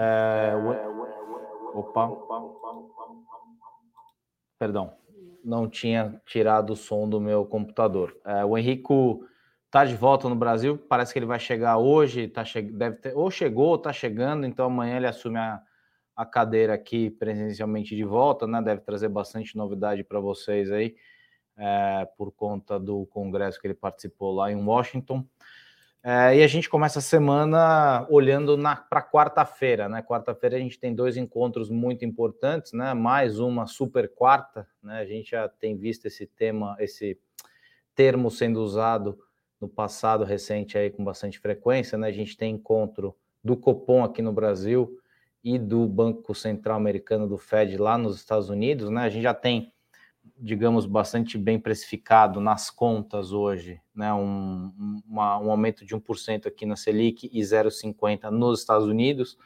É. Opa. Perdão, não tinha tirado o som do meu computador. É, o Henrico está de volta no Brasil, parece que ele vai chegar hoje, tá che... deve ter... ou chegou ou está chegando, então amanhã ele assume a, a cadeira aqui presencialmente de volta, né? Deve trazer bastante novidade para vocês aí, é, por conta do congresso que ele participou lá em Washington. É, e a gente começa a semana olhando para quarta-feira, né? Quarta-feira a gente tem dois encontros muito importantes, né? Mais uma super quarta, né? A gente já tem visto esse tema, esse termo sendo usado no passado recente aí com bastante frequência, né? A gente tem encontro do Copom aqui no Brasil e do Banco Central Americano do Fed lá nos Estados Unidos, né? A gente já tem digamos, bastante bem precificado nas contas hoje, né? Um, uma, um aumento de 1% aqui na Selic e 0,50% nos Estados Unidos.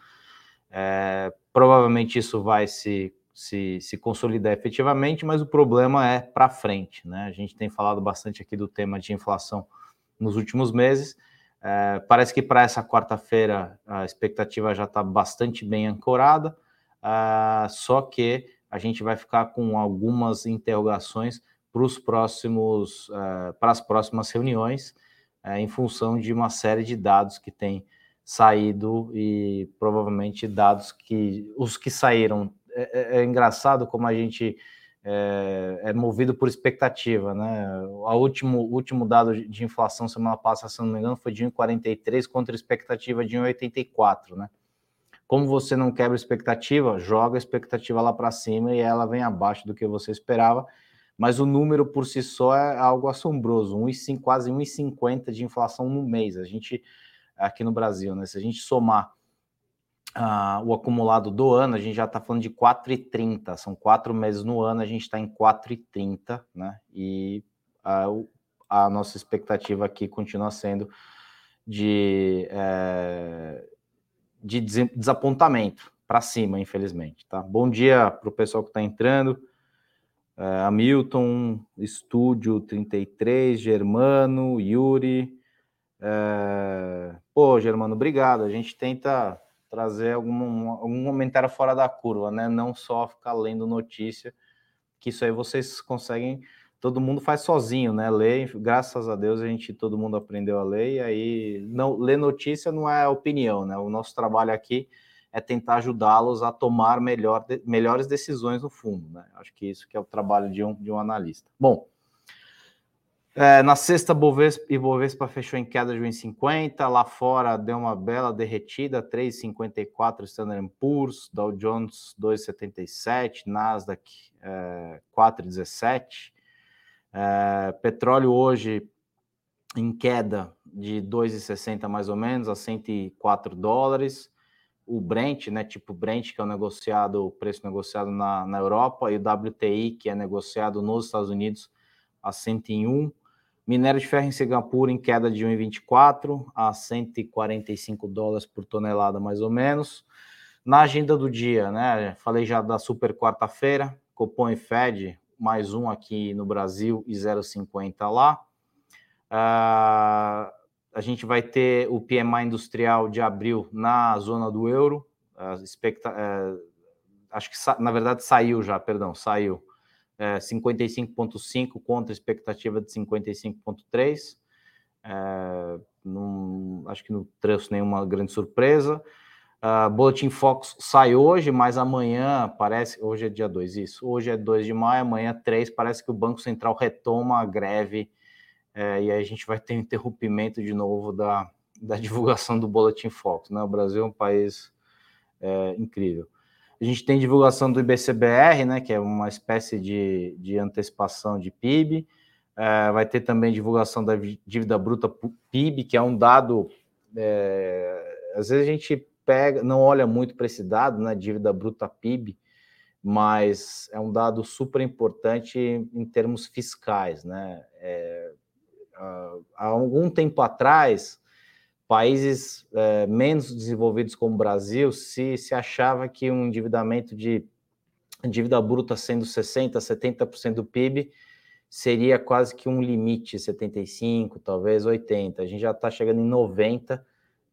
É, provavelmente isso vai se, se, se consolidar efetivamente, mas o problema é para frente, né? A gente tem falado bastante aqui do tema de inflação nos últimos meses. É, parece que para essa quarta-feira a expectativa já está bastante bem ancorada, uh, só que a gente vai ficar com algumas interrogações para os próximos, uh, para as próximas reuniões, uh, em função de uma série de dados que tem saído e provavelmente dados que os que saíram é, é, é engraçado como a gente é, é, movido por expectativa, né? O último, último dado de inflação semana passada, se não me engano, foi de 1,43 contra expectativa de 1,84, né? Como você não quebra expectativa, joga a expectativa lá para cima e ela vem abaixo do que você esperava. Mas o número por si só é algo assombroso, 1, quase 1,50 de inflação no mês. A gente, aqui no Brasil, né? Se a gente somar uh, o acumulado do ano, a gente já está falando de 4,30. São quatro meses no ano, a gente está em 4,30, né? E uh, a nossa expectativa aqui continua sendo de. Eh, de desapontamento para cima, infelizmente. Tá? Bom dia para o pessoal que está entrando. É, Hamilton, Estúdio 33, Germano, Yuri. É... Pô, Germano, obrigado. A gente tenta trazer algum, algum comentário fora da curva, né? Não só ficar lendo notícia, que isso aí vocês conseguem todo mundo faz sozinho, né? Lê, graças a Deus a gente todo mundo aprendeu a ler e aí não ler notícia não é opinião, né? O nosso trabalho aqui é tentar ajudá-los a tomar melhor, melhores decisões no fundo, né? Acho que isso que é o trabalho de um, de um analista. Bom, é, na sexta, Bovespa, e Bovespa fechou em queda de 1,50. Lá fora deu uma bela derretida, 3,54 Standard Poor's, Dow Jones 2,77, Nasdaq é, 4,17. É, petróleo hoje em queda de 2,60 mais ou menos a 104 dólares. O Brent, né, tipo Brent, que é o negociado, o preço negociado na, na Europa, e o WTI, que é negociado nos Estados Unidos, a 101. Minério de ferro em Singapura em queda de 1,24 a 145 dólares por tonelada, mais ou menos. Na agenda do dia, né? Falei já da super quarta-feira, Copom e Fed, mais um aqui no Brasil e 0,50 lá. Uh, a gente vai ter o PMI industrial de abril na zona do euro. Uh, expecta, uh, acho que na verdade saiu já, perdão, saiu. 55,5 contra expectativa de 55,3. É, acho que não trouxe nenhuma grande surpresa. Uh, Boletim Fox sai hoje, mas amanhã parece. Hoje é dia 2, isso. Hoje é 2 de maio, amanhã 3. Parece que o Banco Central retoma a greve é, e aí a gente vai ter um interrompimento de novo da, da divulgação do Boletim Fox. Né? O Brasil é um país é, incrível. A gente tem divulgação do IBCBR, né, que é uma espécie de, de antecipação de PIB. É, vai ter também divulgação da dívida bruta PIB, que é um dado. É, às vezes a gente pega, não olha muito para esse dado, né, dívida bruta PIB, mas é um dado super importante em termos fiscais, né? É, há algum tempo atrás, países é, menos desenvolvidos como o Brasil se, se achava que um endividamento de dívida bruta sendo 60%, 70% do PIB seria quase que um limite, 75%, talvez 80%. A gente já está chegando em 90%,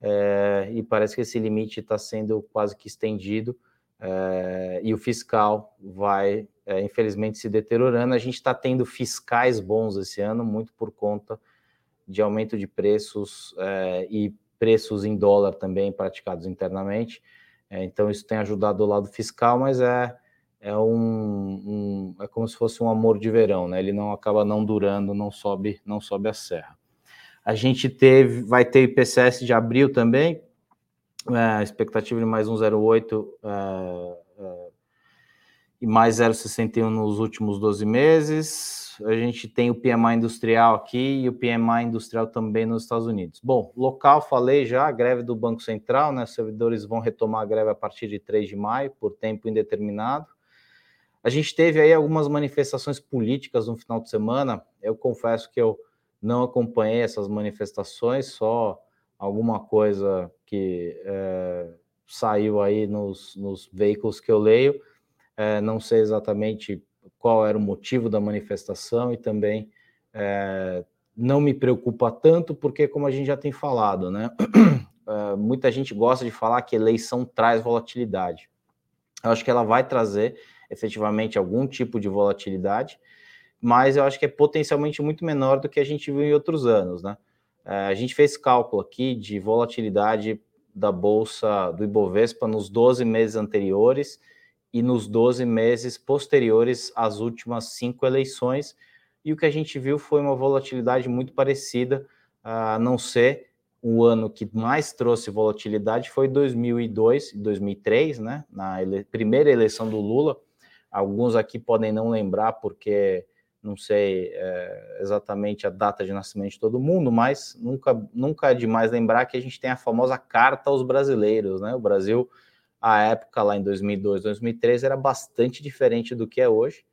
é, e parece que esse limite está sendo quase que estendido é, e o fiscal vai, é, infelizmente, se deteriorando. A gente está tendo fiscais bons esse ano, muito por conta de aumento de preços é, e preços em dólar também praticados internamente. É, então, isso tem ajudado o lado fiscal, mas é, é, um, um, é como se fosse um amor de verão, né? Ele não acaba não durando, não sobe, não sobe a serra. A gente teve, vai ter IPCS de abril também, é, expectativa de mais 1,08 é, é, e mais 0,61 nos últimos 12 meses. A gente tem o PMI industrial aqui e o PMI industrial também nos Estados Unidos. Bom, local, falei já, a greve do Banco Central, né? Os servidores vão retomar a greve a partir de 3 de maio, por tempo indeterminado. A gente teve aí algumas manifestações políticas no final de semana. Eu confesso que eu não acompanhei essas manifestações, só alguma coisa que é, saiu aí nos, nos, veículos que eu leio. É, não sei exatamente qual era o motivo da manifestação e também é, não me preocupa tanto, porque, como a gente já tem falado, né? Muita gente gosta de falar que eleição traz volatilidade. Eu acho que ela vai trazer efetivamente algum tipo de volatilidade, mas eu acho que é potencialmente muito menor do que a gente viu em outros anos, né? É, a gente fez cálculo aqui de volatilidade da bolsa do Ibovespa nos 12 meses anteriores e nos 12 meses posteriores às últimas cinco eleições, e o que a gente viu foi uma volatilidade muito parecida, a não ser o ano que mais trouxe volatilidade foi 2002 e 2003, né? Na ele primeira eleição do Lula. Alguns aqui podem não lembrar porque não sei é, exatamente a data de nascimento de todo mundo, mas nunca, nunca é demais lembrar que a gente tem a famosa carta aos brasileiros, né? O Brasil, a época lá em 2002, 2003, era bastante diferente do que é hoje,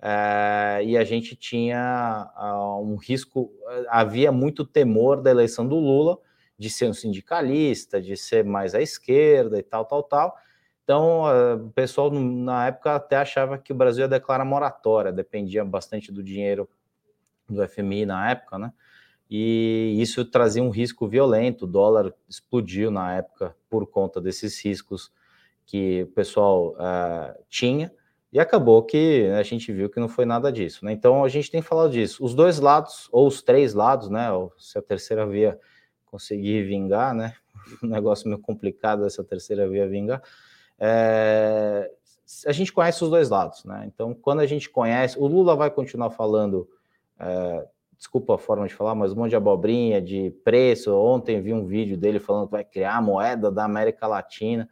é, e a gente tinha uh, um risco, havia muito temor da eleição do Lula de ser um sindicalista, de ser mais à esquerda e tal, tal, tal, então, eh, o pessoal na época até achava que o Brasil ia declarar moratória, dependia bastante do dinheiro do FMI na época, né? E isso trazia um risco violento. O dólar explodiu na época por conta desses riscos que o pessoal uh, tinha. E acabou que a gente viu que não foi nada disso, né? Então a gente tem falado disso. Os dois lados, ou os três lados, né? Se a terceira via conseguir vingar, né? Um negócio meio complicado essa terceira via vingar é, a gente conhece os dois lados, né? Então, quando a gente conhece, o Lula vai continuar falando, é, desculpa a forma de falar, mas um monte de abobrinha, de preço. Ontem vi um vídeo dele falando que vai criar a moeda da América Latina,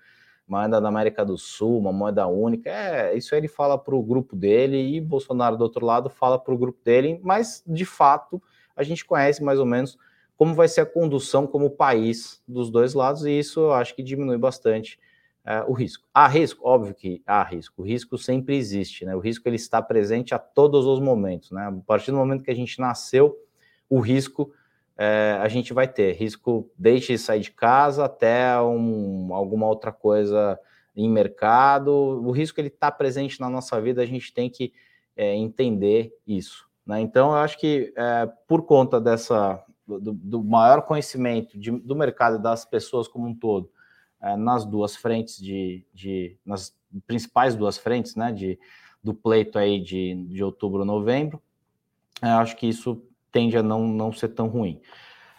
moeda da América do Sul, uma moeda única. É, isso ele fala para o grupo dele e Bolsonaro do outro lado fala para o grupo dele, mas de fato a gente conhece mais ou menos como vai ser a condução como país dos dois lados, e isso eu acho que diminui bastante é, o risco. Há risco? Óbvio que há risco. O risco sempre existe, né? O risco ele está presente a todos os momentos, né? A partir do momento que a gente nasceu, o risco é, a gente vai ter. Risco desde sair de casa até um, alguma outra coisa em mercado. O risco ele está presente na nossa vida, a gente tem que é, entender isso. Né? Então, eu acho que por conta dessa do, do maior conhecimento de, do mercado e das pessoas como um todo, é, nas duas frentes de, de, nas principais duas frentes, né, de, do pleito aí de, de outubro, novembro, é, acho que isso tende a não, não ser tão ruim.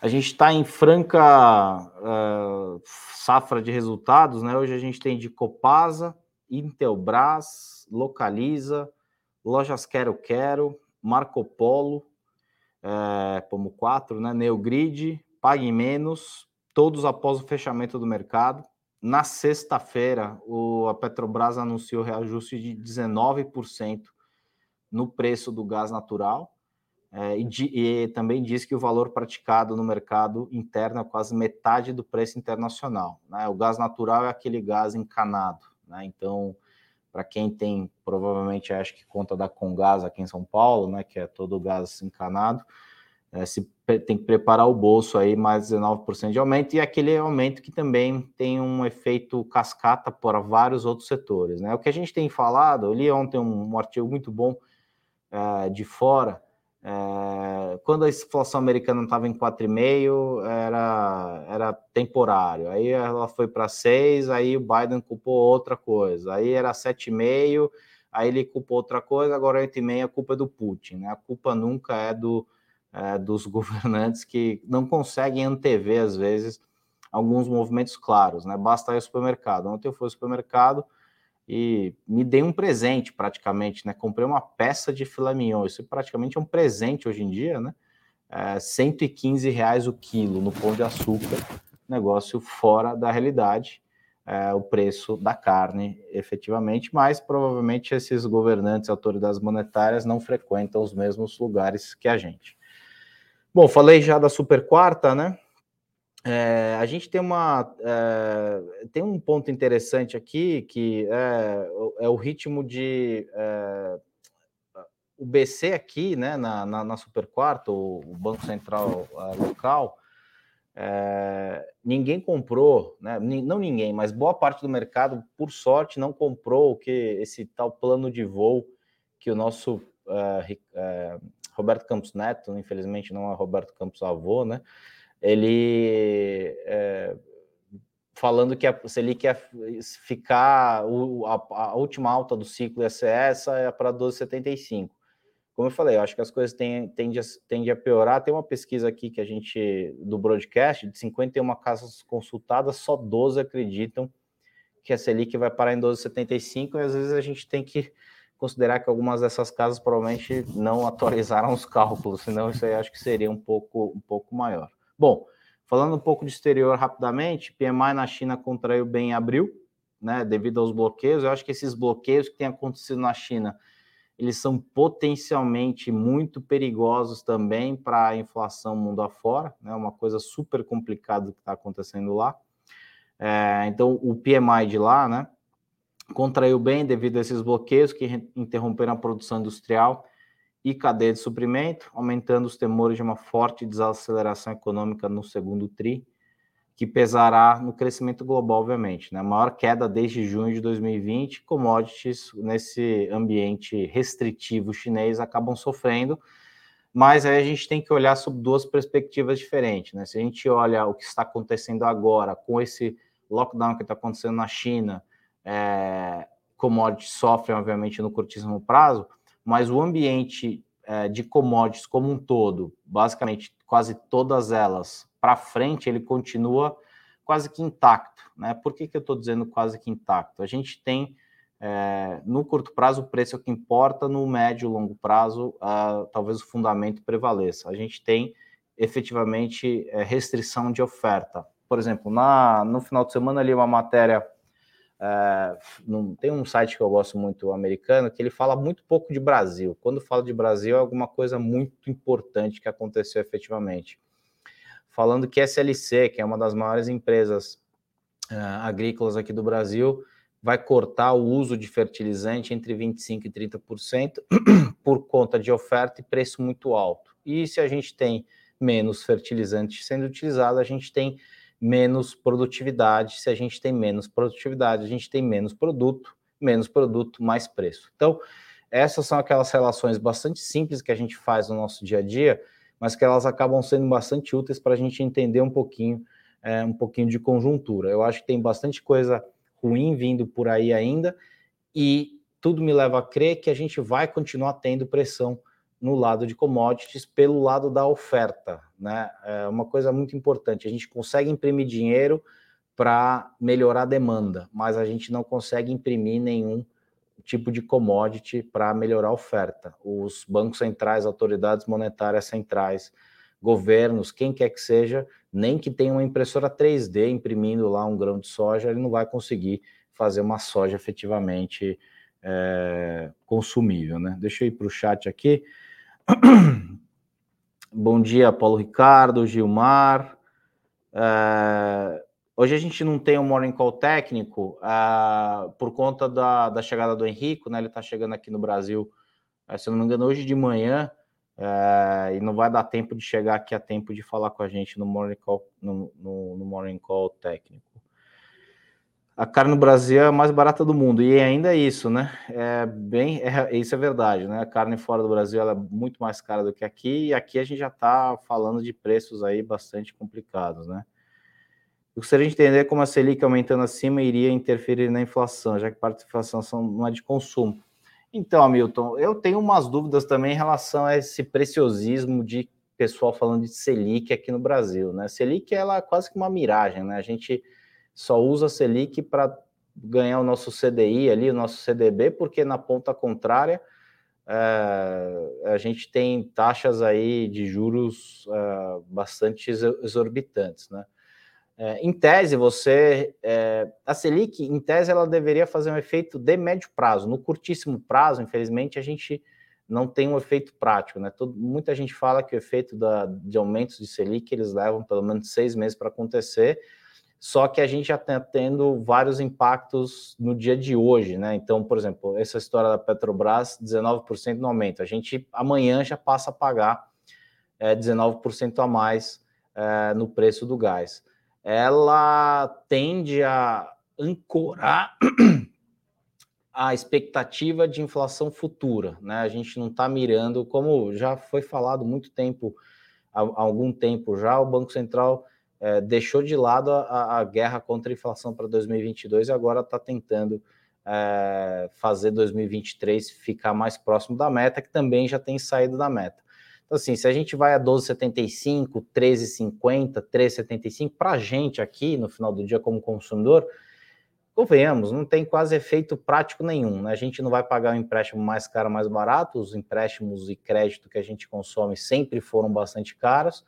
A gente está em franca uh, safra de resultados, né? Hoje a gente tem de Copasa, Intelbras, Localiza, Lojas Quero Quero, Marco Polo, é, como 4, né? Neogrid, Pague Menos, todos após o fechamento do mercado. Na sexta-feira, a Petrobras anunciou reajuste de 19% no preço do gás natural é, e, e, também diz que o valor praticado no mercado interno é quase metade do preço internacional. Né? O gás natural é aquele gás encanado. Né? Então, para quem tem, provavelmente, acho que conta da Congás aqui em São Paulo, né, que é todo o gás encanado, é, se tem que preparar o bolso aí mais 19% de aumento, e aquele aumento que também tem um efeito cascata para vários outros setores. Né? O que a gente tem falado, eu li ontem um, um artigo muito bom é, de fora, É, quando a inflação americana estava em 4,5, era, era temporário. Aí ela foi para 6, aí o Biden culpou outra coisa. Aí era 7,5, aí ele culpou outra coisa, agora 8,5 a culpa é do Putin. Né? A culpa nunca é, do, é dos governantes que não conseguem antever, às vezes, alguns movimentos claros. Né? Basta ir ao supermercado. Ontem eu fui ao supermercado e me dei um presente praticamente, né? Comprei uma peça de filé mignon, isso praticamente é um presente hoje em dia, né? É 115 reais o quilo no Pão de Açúcar, negócio fora da realidade, é, o preço da carne, efetivamente, mas provavelmente esses governantes, autoridades monetárias não frequentam os mesmos lugares que a gente. Bom, falei já da super quarta, né? É, a gente tem uma é, tem um ponto interessante aqui que é, é o ritmo de é, o BC aqui, né, na, na, na Super Quarto, o Banco Central é, local, é, ninguém comprou, né, não ninguém, mas boa parte do mercado, por sorte, não comprou o que esse tal plano de voo que o nosso Roberto Campos Neto, infelizmente não é Roberto Campos avô, né, ele é, falando que a, se ele quer ficar o, a, a, última alta do ciclo ia ser essa é para 12,75. Como eu falei, eu acho que as coisas tendem a, tendem a piorar. Tem uma pesquisa aqui que a gente do broadcast de 51 casas consultadas, só 12 acreditam que a Selic vai parar em 12,75 e às vezes a gente tem que considerar que algumas dessas casas provavelmente não atualizaram os cálculos, senão isso aí acho que seria um pouco, um pouco maior. Bom, falando um pouco de exterior rapidamente, PMI na China contraiu bem em abril, né, devido aos bloqueios. Eu acho que esses bloqueios que têm acontecido na China, eles são potencialmente muito perigosos também para a inflação mundo afora, né, uma coisa super complicada que está acontecendo lá. É, então, o PMI de lá, né, contraiu bem devido a esses bloqueios que interromperam a produção industrial e cadeia de suprimento, aumentando os temores de uma forte desaceleração econômica no segundo TRI, que pesará no crescimento global, obviamente. Né? A maior queda desde junho de 2020, commodities nesse ambiente restritivo chinês acabam sofrendo, mas aí a gente tem que olhar sob duas perspectivas diferentes. Né? Se a gente olha o que está acontecendo agora com esse lockdown que está acontecendo na China, é, commodities sofrem, obviamente, no curtíssimo prazo, mas o ambiente é, de commodities como um todo, basicamente quase todas elas, para frente, ele continua quase que intacto. Né? Por que, que eu estou dizendo quase que intacto? A gente tem, é, no curto prazo, o preço é o que importa, no médio e longo prazo, uh, talvez o fundamento prevaleça. A gente tem efetivamente é, restrição de oferta. Por exemplo, na, no final de semana ali uma matéria Uh, num, tem um site que eu gosto muito americano que ele fala muito pouco de Brasil. Quando fala de Brasil, é alguma coisa muito importante que aconteceu efetivamente. Falando que SLC, que é uma das maiores empresas uh, agrícolas aqui do Brasil, vai cortar o uso de fertilizante entre 25% e 30% por conta de oferta e preço muito alto. E se a gente tem menos fertilizante sendo utilizado, a gente tem menos produtividade. Se a gente tem menos produtividade, a gente tem menos produto, menos produto, mais preço. Então, essas são aquelas relações bastante simples que a gente faz no nosso dia a dia, mas que elas acabam sendo bastante úteis para a gente entender um pouquinho, é, um pouquinho de conjuntura. Eu acho que tem bastante coisa ruim vindo por aí ainda, e tudo me leva a crer que a gente vai continuar tendo pressão no lado de commodities pelo lado da oferta, né? É uma coisa muito importante. A gente consegue imprimir dinheiro para melhorar a demanda, mas a gente não consegue imprimir nenhum tipo de commodity para melhorar a oferta. Os bancos centrais, autoridades monetárias centrais, governos, quem quer que seja, nem que tenha uma impressora 3D imprimindo lá um grão de soja, ele não vai conseguir fazer uma soja efetivamente é, consumível, né? Deixa eu ir para o chat aqui. Bom dia, Paulo Ricardo, Gilmar. É, hoje a gente não tem um morning call técnico é, por conta da, da, chegada do Henrico, né? Ele está chegando aqui no Brasil, é, se não me engano, hoje de manhã, e não vai dar tempo de chegar aqui a tempo de falar com a gente no morning call, no, no, no morning call técnico. A carne no Brasil é a mais barata do mundo, e ainda é isso, né? É bem, é, isso é verdade, né? A carne fora do Brasil é muito mais cara do que aqui, e aqui a gente já está falando de preços aí bastante complicados, né? Eu gostaria de entender como a Selic aumentando acima iria interferir na inflação, já que parte da inflação não é de consumo. Então, Hamilton, eu tenho umas dúvidas também em relação a esse preciosismo de pessoal falando de Selic aqui no Brasil, né? Selic ela é quase que uma miragem, né? A gente só usa a Selic para ganhar o nosso CDI ali, o nosso CDB, porque na ponta contrária é, a gente tem taxas aí de juros é, bastante exorbitantes, né? É, em tese, você. A Selic, em tese, ela deveria fazer um efeito de médio prazo. No curtíssimo prazo, infelizmente, a gente não tem um efeito prático. Né? Todo, muita gente fala que o efeito da, de aumentos de Selic eles levam pelo menos seis meses para acontecer só que a gente já está tendo vários impactos no dia de hoje, né? Então, por exemplo, essa história da Petrobras, 19% no aumento. A gente amanhã já passa a pagar é, 19% a mais é, no preço do gás. Ela tende a ancorar a expectativa de inflação futura, né? A gente não está mirando, como já foi falado muito tempo, há algum tempo já, o Banco Central é, deixou de lado a, a, guerra contra a inflação para 2022 e agora está tentando é, fazer 2023 ficar mais próximo da meta, que também já tem saído da meta. Então, assim, se a gente vai a 12,75, 13,50, 13,75, para a gente aqui, no final do dia, como consumidor, convenhamos, não tem quase efeito prático nenhum. Né? A gente não vai pagar um empréstimo mais caro, mais barato, os empréstimos e crédito que a gente consome sempre foram bastante caros.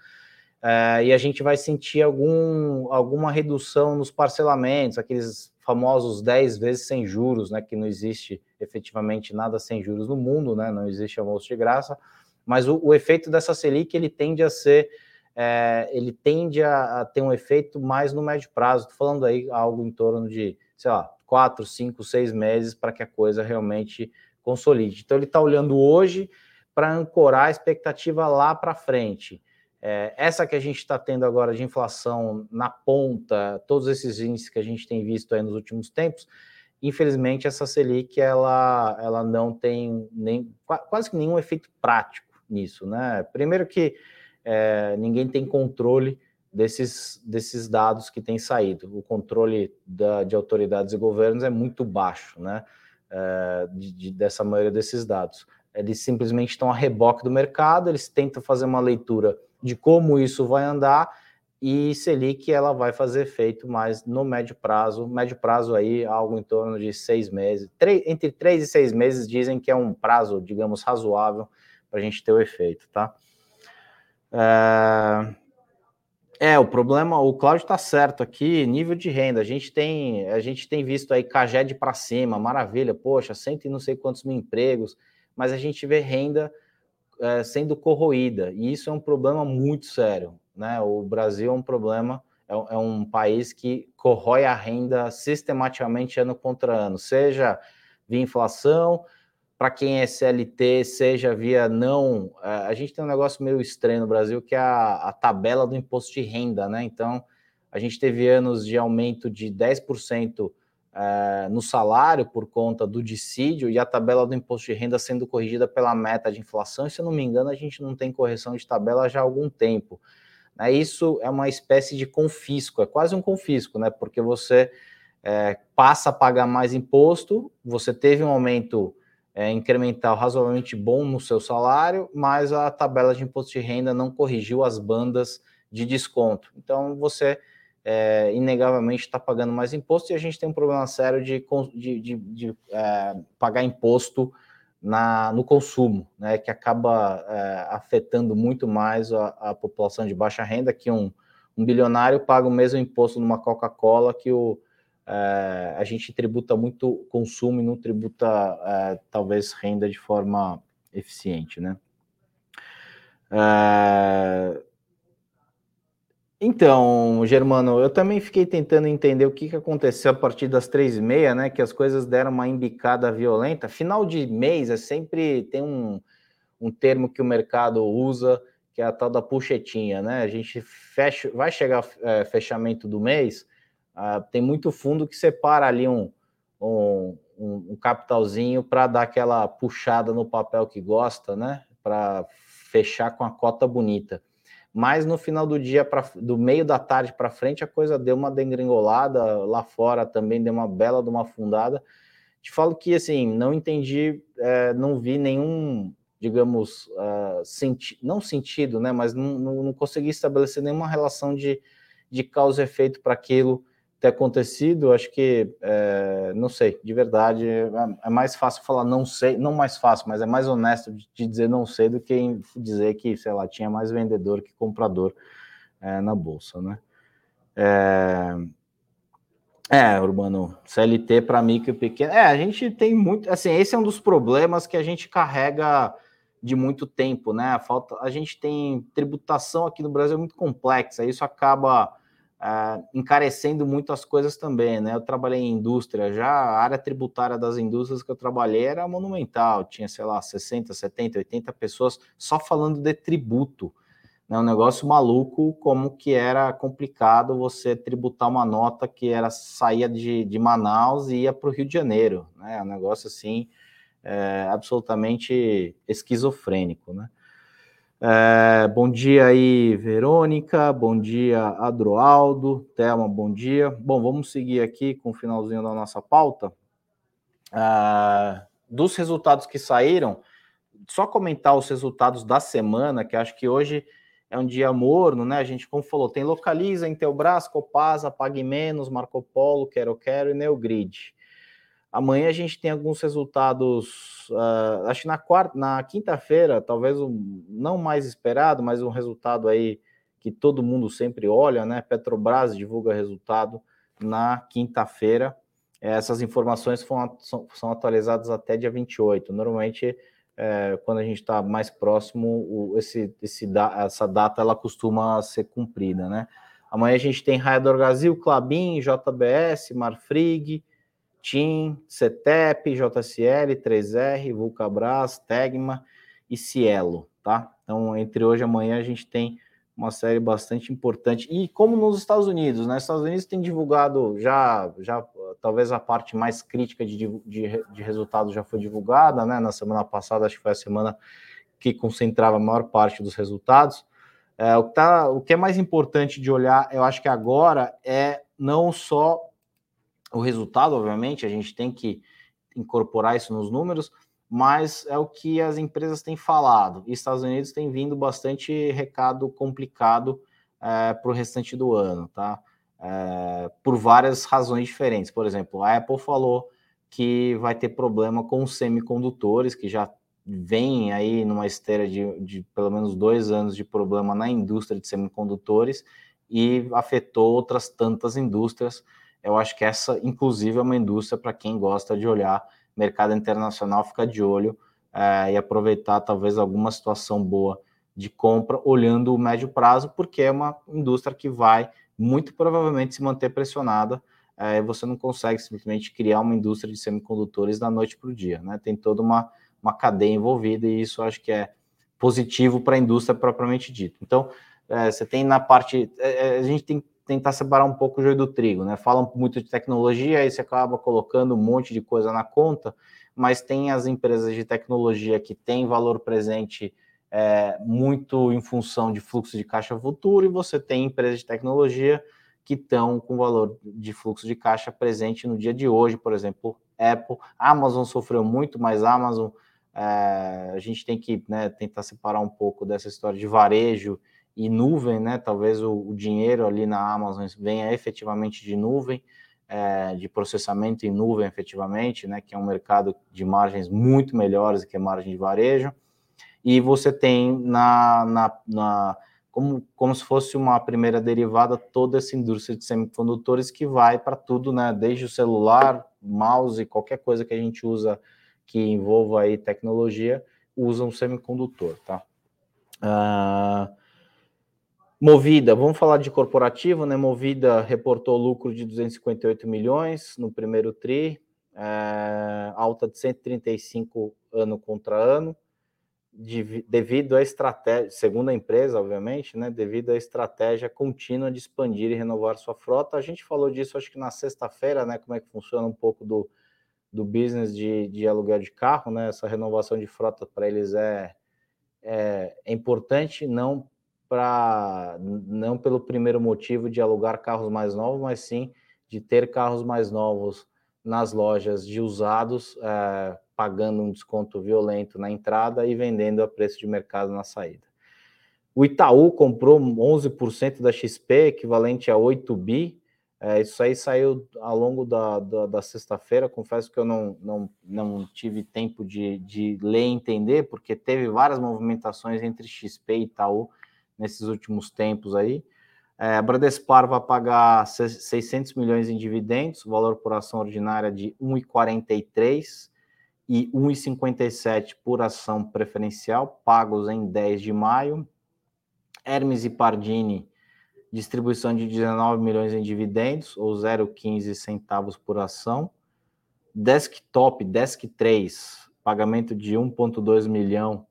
É, e a gente vai sentir algum, alguma redução nos parcelamentos, aqueles famosos 10 vezes sem juros, né? Que não existe efetivamente nada sem juros no mundo, né? Não existe almoço de graça, mas o, o efeito dessa Selic ele tende a ser, é, ele tende a, a, ter um efeito mais no médio prazo. Estou falando aí algo em torno de, sei lá, 4, 5, 6 meses para que a coisa realmente consolide. Então ele está olhando hoje para ancorar a expectativa lá para frente. É, essa que a gente está tendo agora de inflação na ponta, todos esses índices que a gente tem visto aí nos últimos tempos, infelizmente essa Selic ela, ela não tem nem, quase que nenhum efeito prático nisso, né? Primeiro que é, ninguém tem controle desses, desses dados que têm saído. O controle da, de autoridades e governos é muito baixo, né? É, de, de, dessa maioria desses dados. Eles simplesmente estão a reboque do mercado, eles tentam fazer uma leitura de como isso vai andar e Selic ela vai fazer efeito mais no médio prazo, médio prazo aí algo em torno de seis meses, três, entre três e seis meses dizem que é um prazo, digamos, razoável para a gente ter o efeito, tá? É... é, o problema, o Cláudio está certo aqui, nível de renda, a gente tem, a gente tem visto aí Caged para cima, maravilha, poxa, cento e não sei quantos mil empregos, mas a gente vê renda é, sendo corroída, e isso é um problema muito sério. Né? O Brasil é um problema, é, é um país que corrói a renda sistematicamente ano contra ano, seja via inflação, para quem é CLT, seja via não. É, a gente tem um negócio meio estranho no Brasil que é a, a tabela do imposto de renda, né? Então, a gente teve anos de aumento de 10% é, no salário por conta do dissídio e a tabela do imposto de renda sendo corrigida pela meta de inflação. E, se eu não me engano, a gente não tem correção de tabela já há algum tempo. Né? Isso é uma espécie de confisco, é quase um confisco, né? Porque você é, passa a pagar mais imposto, você teve um aumento é, incremental razoavelmente bom no seu salário, mas a tabela de imposto de renda não corrigiu as bandas de desconto. Então você é, inegavelmente está pagando mais imposto e a gente tem um problema sério de, de, de, de é, pagar imposto na, no consumo, né, que acaba é, afetando muito mais a, a, população de baixa renda, que um, um bilionário paga o mesmo imposto numa Coca-Cola que o, é, a gente tributa muito consumo e não tributa é, talvez renda de forma eficiente, né? É, então, Germano, eu também fiquei tentando entender o que, que aconteceu a partir das três e meia, né? Que as coisas deram uma embicada violenta. Final de mês é sempre tem um, um termo que o mercado usa, que é a tal da puxetinha, né? A gente fecha, vai chegar é, fechamento do mês, Uh, tem muito fundo que separa ali um, um, um, um capitalzinho para dar aquela puxada no papel que gosta, né? Para fechar com a cota bonita. Mas no final do dia, pra, do meio da tarde para frente, a coisa deu uma dengringolada. Lá fora também deu uma bela de uma afundada. Te falo que, assim, não entendi, é, não vi nenhum, digamos, uh, senti não sentido, né? Mas não, não, não consegui estabelecer nenhuma relação de, de causa e efeito para aquilo ter acontecido, acho que, é, não sei, de verdade, é, é, mais fácil falar não sei, não mais fácil, mas é mais honesto de dizer não sei do que dizer que, sei lá, tinha mais vendedor que comprador é, na bolsa, né? É, é Urbano, CLT para micro e pequeno, é, a gente tem muito, assim, esse é um dos problemas que a gente carrega de muito tempo, né? A falta, a gente tem tributação aqui no Brasil muito complexa, isso acaba Uh, encarecendo muito as coisas também, né? Eu trabalhei em indústria já, a área tributária das indústrias que eu trabalhei era monumental, tinha, sei lá, 60, 70, 80 pessoas só falando de tributo, né? Um negócio maluco, como que era complicado você tributar uma nota que era saía de, de Manaus e ia para o Rio de Janeiro, né? Um negócio assim, é, absolutamente esquizofrênico, né? É, bom dia aí, Verônica. Bom dia, Adroaldo. Thelma, bom dia. Bom, vamos seguir aqui com o finalzinho da nossa pauta. É, dos resultados que saíram, só comentar os resultados da semana, que acho que hoje é um dia morno, né? A gente, como falou, tem Localiza, Intelbras, Copasa, Pague Menos, Marco Polo, Quero Quero e Neogrid. Amanhã a gente tem alguns resultados, uh, acho que na quarta, na quinta-feira, talvez um, não mais esperado, mas um resultado aí que todo mundo sempre olha, né? Petrobras divulga resultado na quinta-feira. Essas informações são, são, atualizadas até dia 28. Normalmente, é, quando a gente está mais próximo, o, esse, esse, essa data ela costuma ser cumprida, né? Amanhã a gente tem Raia do Brasil, Clabin, JBS, Marfrig, TIM, CETEP, JCL, 3R, Vulcabras, Tegma e Cielo, tá? Então, entre hoje e amanhã a gente tem uma série bastante importante. E como nos Estados Unidos, né? Os Estados Unidos tem divulgado já, já talvez a parte mais crítica de, de, de resultados já foi divulgada, né? Na semana passada, acho que foi a semana que concentrava a maior parte dos resultados. É, o, que tá, o que é mais importante de olhar, eu acho que agora, é não só o resultado, obviamente, a gente tem que incorporar isso nos números, mas é o que as empresas têm falado. E Estados Unidos tem vindo bastante recado complicado é, para o restante do ano, tá? É, por várias razões diferentes. Por exemplo, a Apple falou que vai ter problema com os semicondutores, que já vem aí numa esteira de, de pelo menos dois anos de problema na indústria de semicondutores e afetou outras tantas indústrias eu acho que essa, inclusive, é uma indústria para quem gosta de olhar mercado internacional, ficar de olho é, e aproveitar talvez alguma situação boa de compra, olhando o médio prazo, porque é uma indústria que vai muito provavelmente se manter pressionada. É, você não consegue simplesmente criar uma indústria de semicondutores da noite para o dia, né? Tem toda uma, uma cadeia envolvida e isso acho que é positivo para a indústria propriamente dita. Então, é, você tem na parte. É, a gente tem tentar separar um pouco o joio do trigo, né? Falam muito de tecnologia, aí você acaba colocando um monte de coisa na conta, mas tem as empresas de tecnologia que têm valor presente é, muito em função de fluxo de caixa futuro, e você tem empresas de tecnologia que estão com valor de fluxo de caixa presente no dia de hoje, por exemplo, Apple, Amazon sofreu muito, mas Amazon é, a gente tem que né, tentar separar um pouco dessa história de varejo e nuvem, né? Talvez o, o dinheiro ali na Amazon venha efetivamente de nuvem, é, de processamento em nuvem efetivamente, né? Que é um mercado de margens muito melhores que a margem de varejo. E você tem na, na, na como, como se fosse uma primeira derivada toda essa indústria de semicondutores que vai para tudo, né? Desde o celular, mouse, qualquer coisa que a gente usa que envolva aí tecnologia, usa um semicondutor, tá? Uh, Movida, vamos falar de corporativo, né? Movida reportou lucro de 258 milhões no primeiro TRI, é, alta de 135 ano contra ano. de, devido à estratégia, segundo a empresa, obviamente, né, devido à estratégia contínua de expandir e renovar sua frota. A gente falou disso, acho que na sexta-feira, né, como é que funciona um pouco do, do business de, de aluguel de carro, né, essa renovação de frota para eles é, é, é importante, não para não pelo primeiro motivo de alugar carros mais novos, mas sim de ter carros mais novos nas lojas de usados, é, pagando um desconto violento na entrada e vendendo a preço de mercado na saída. O Itaú comprou 11% da XP, equivalente a 8 bi. É, isso aí saiu ao longo da, da, da sexta-feira. Confesso que eu não, não, não tive tempo de, de ler e entender, porque teve várias movimentações entre XP e Itaú nesses últimos tempos aí. É, a Bradespar vai pagar 600 milhões em dividendos, valor por ação ordinária de 1,43 e 1,57 por ação preferencial, pagos em 10 de maio. Hermes e Pardini, distribuição de 19 milhões em dividendos, ou 0,15 centavos por ação. Desktop, Desk 3, pagamento de 1,2 milhão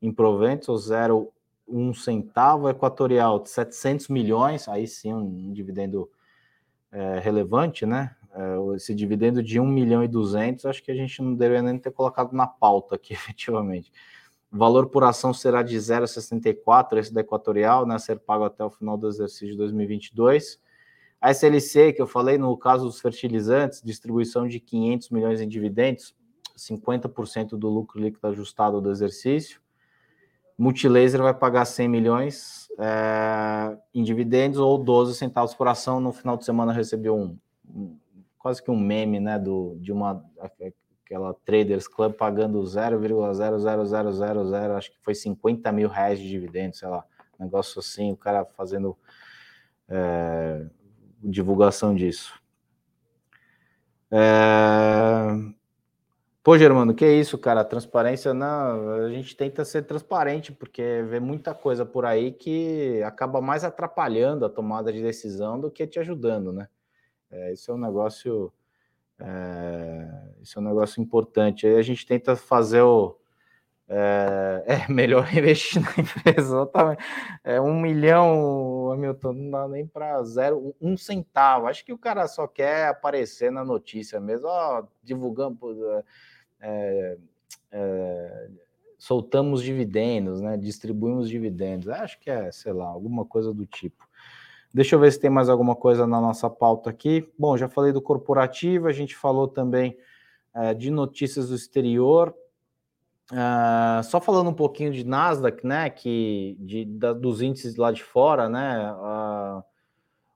em proventos, ou 0,1 centavo. Equatorial, 700 milhões, aí sim um dividendo é, relevante, né? É, esse dividendo de 1 milhão e 200, acho que a gente não deveria nem ter colocado na pauta aqui, efetivamente. O valor por ação será de 0,64, esse da Equatorial, né, ser pago até o final do exercício de 2022. A SLC, que eu falei no caso dos fertilizantes, distribuição de 500 milhões em dividendos, 50% do lucro líquido ajustado do exercício. Multilaser vai pagar 100 milhões é, em dividendos ou 12 centavos por ação. No final de semana recebeu um, um quase que um meme, né, do, de uma aquela Traders Club pagando 0,00000, acho que foi 50 mil reais de dividendos, sei lá, negócio assim, o cara fazendo é, divulgação disso. É... Pô, Germano, que isso, cara? Transparência, não, a gente tenta ser transparente, porque vê muita coisa por aí que acaba mais atrapalhando a tomada de decisão do que te ajudando, né? É, isso é um negócio, é, isso é um negócio importante. Aí a gente tenta fazer o é, é melhor investir na empresa. É um milhão, Hamilton, não dá nem para zero, um centavo. Acho que o cara só quer aparecer na notícia mesmo, ó, divulgando, é, é, soltamos dividendos, né? Distribuímos dividendos. Acho que é, sei lá, alguma coisa do tipo. Deixa eu ver se tem mais alguma coisa na nossa pauta aqui. Bom, já falei do corporativo, a gente falou também é, de notícias do exterior. Uh, só falando um pouquinho de Nasdaq, né, que de, da, dos índices lá de fora, né, uh,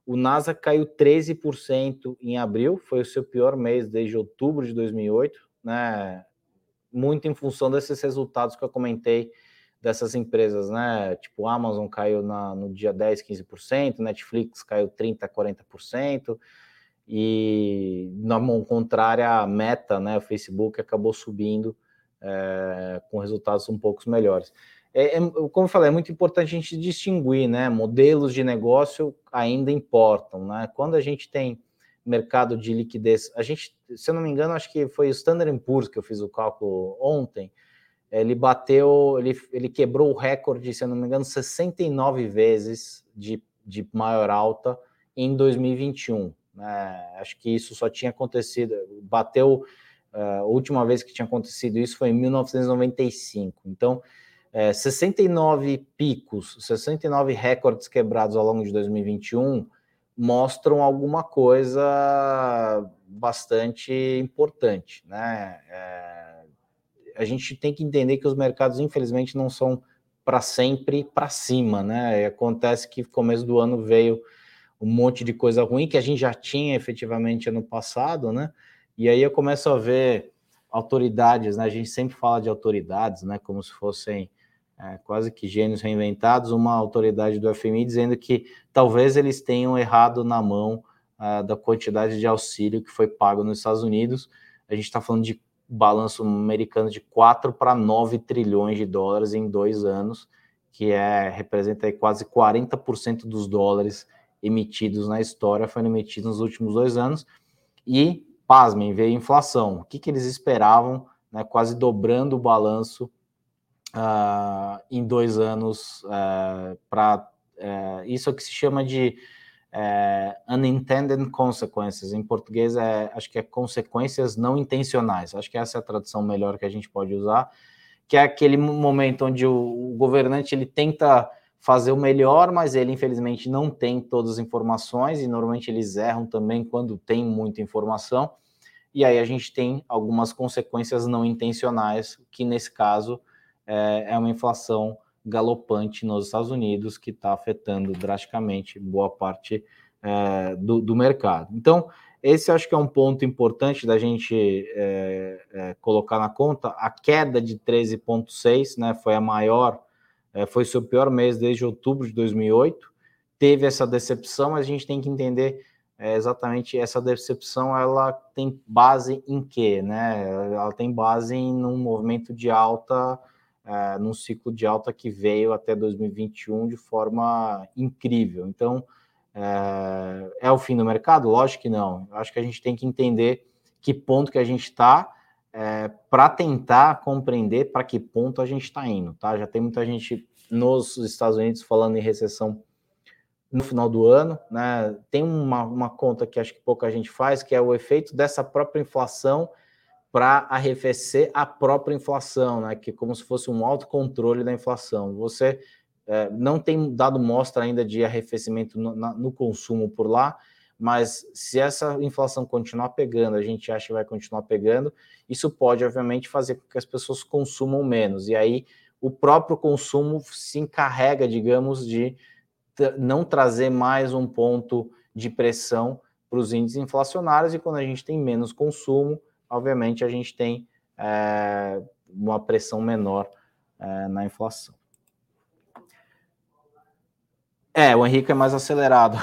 o Nasdaq caiu 13% em abril, foi o seu pior mês desde outubro de 2008, né, muito em função desses resultados que eu comentei dessas empresas, né? Tipo, Amazon caiu na, no dia 10, 15%, Netflix caiu 30, 40%, e na mão contrária, a Meta, né, o Facebook, acabou subindo é, com resultados um pouco melhores. É, é, como eu falei, é muito importante a gente distinguir, né? Modelos de negócio ainda importam, né? Quando a gente tem mercado de liquidez, a gente, se eu não me engano, acho que foi o Standard Poor's que eu fiz o cálculo ontem, ele bateu, ele, ele quebrou o recorde, se eu não me engano, 69 vezes de, de maior alta em 2021. Né? Acho que isso só tinha acontecido, bateu, uh, a última vez que tinha acontecido isso foi em 1995. Então, é, 69 picos, 69 recordes quebrados ao longo de 2021 mostram alguma coisa bastante importante, né? É, a gente tem que entender que os mercados, infelizmente, não são para sempre para cima, né? E acontece que começo do ano veio um monte de coisa ruim que a gente já tinha efetivamente ano passado, né? E aí eu começo a ver autoridades, né? A gente sempre fala de autoridades, né? Como se fossem é, quase que gênios reinventados. Uma autoridade do FMI dizendo que talvez eles tenham errado na mão uh, da quantidade de auxílio que foi pago nos Estados Unidos. A gente está falando de balanço americano de 4 para 9 trilhões de dólares em dois anos, que é representa quase 40% dos dólares emitidos na história, foram emitidos nos últimos dois anos. E, pasmem, veio inflação. O que, que eles esperavam, né, quase dobrando o balanço uh, em dois anos uh, para uh, isso é que se chama de unintended consequences. Em português, é, acho que é consequências não intencionais. Acho que essa é a tradução melhor que a gente pode usar, que é aquele momento onde o, o governante ele tenta fazer o melhor, mas ele infelizmente não tem todas as informações e normalmente eles erram também quando tem muita informação. E aí a gente tem algumas consequências não intencionais, que nesse caso é, é uma inflação galopante nos Estados Unidos que está afetando drasticamente boa parte é, do, do, mercado. Então, esse acho que é um ponto importante da gente é, é, colocar na conta. A queda de 13,6 né, foi a maior, é, foi seu pior mês desde outubro de 2008. Teve essa decepção, mas a gente tem que entender é, exatamente essa decepção. Ela tem base em quê? Né? Ela tem base em um movimento de alta uh, num ciclo de alta que veio até 2021 de forma incrível. Então, uh, é o fim do mercado? Lógico que não. Eu acho que a gente tem que entender que ponto que a gente está é, para tentar compreender para que ponto a gente está indo, tá? Já tem muita gente nos Estados Unidos falando em recessão no final do ano, né? Tem uma, uma conta que acho que pouca gente faz, que é o efeito dessa própria inflação para arrefecer a própria inflação, né? Que é como se fosse um autocontrole da inflação. Você é, não tem dado mostra ainda de arrefecimento no, na, no, consumo por lá, mas se essa inflação continuar pegando, a gente acha que vai continuar pegando, isso pode, obviamente, fazer com que as pessoas consumam menos. E aí o próprio consumo se encarrega, digamos, de não trazer mais um ponto de pressão para os índices inflacionários, e quando a gente tem menos consumo, obviamente a gente tem é, uma pressão menor é, na inflação. É, o Henrique é mais acelerado.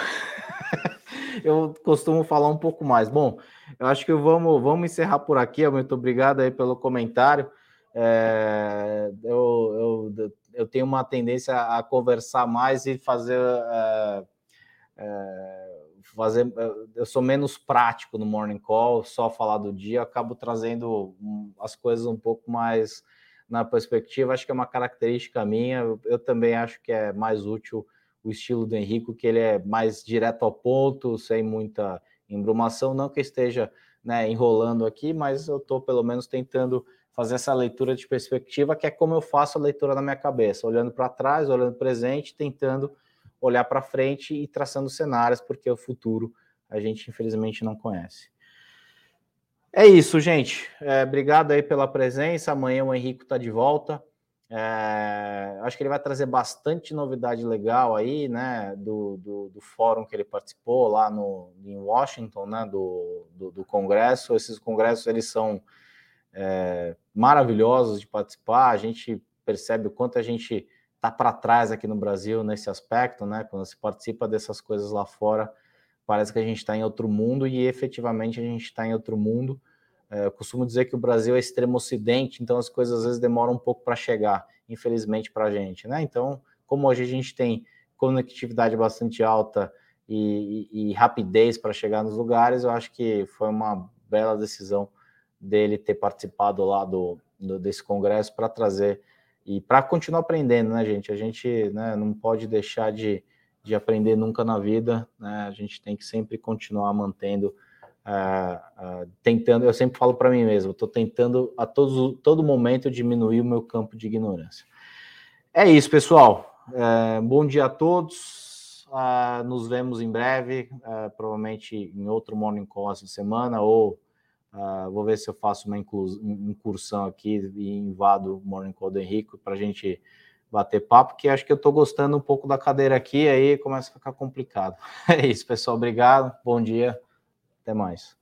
eu costumo falar um pouco mais. Bom, eu acho que vamos, vamos encerrar por aqui. Muito obrigado aí pelo comentário. É, eu, eu, eu tenho uma tendência a conversar mais e fazer. É, é, fazer. Eu sou menos prático no morning call, só falar do dia, acabo trazendo as coisas um pouco mais na perspectiva. Acho que é uma característica minha. Eu também acho que é mais útil o estilo do Henrico, que ele é mais direto ao ponto, sem muita embrumação. Não que esteja né, enrolando aqui, mas eu estou pelo menos tentando fazer essa leitura de perspectiva, que é como eu faço a leitura na minha cabeça, olhando para trás, olhando presente, tentando olhar para frente e traçando cenários, porque o futuro a gente infelizmente não conhece. É isso, gente. É, obrigado aí pela presença. Amanhã o Henrique está de volta. É, acho que ele vai trazer bastante novidade legal aí, né? Do, do, do, fórum que ele participou lá no, em Washington, né? Do, do, do Congresso. Esses congressos eles são é, maravilhosos de participar. A gente percebe o quanto a gente está para trás aqui no Brasil nesse aspecto, né? Quando se participa dessas coisas lá fora, parece que a gente está em outro mundo e efetivamente a gente está em outro mundo. É, eu costumo dizer que o Brasil é extremo ocidente, então as coisas às vezes demoram um pouco para chegar, infelizmente para a gente, né? Então, como hoje a gente tem conectividade bastante alta e, e, e rapidez para chegar nos lugares, eu acho que foi uma bela decisão dele ter participado lá do, do desse congresso para trazer e para continuar aprendendo, né, gente? A gente né, não pode deixar de, de aprender nunca na vida, né? A gente tem que sempre continuar mantendo, uh, uh, tentando. Eu sempre falo para mim mesmo, estou tentando a todos, todo momento diminuir o meu campo de ignorância. É isso, pessoal. Uh, bom dia a todos. Ah, nos vemos em breve, provavelmente em outro Morning Call essa semana ou Uh, vou ver se eu faço uma incursão aqui e invado o Morning Call do Henrique para a gente bater papo, que acho que eu estou gostando um pouco da cadeira aqui, aí começa a ficar complicado. É isso, pessoal. Obrigado, bom dia, até mais.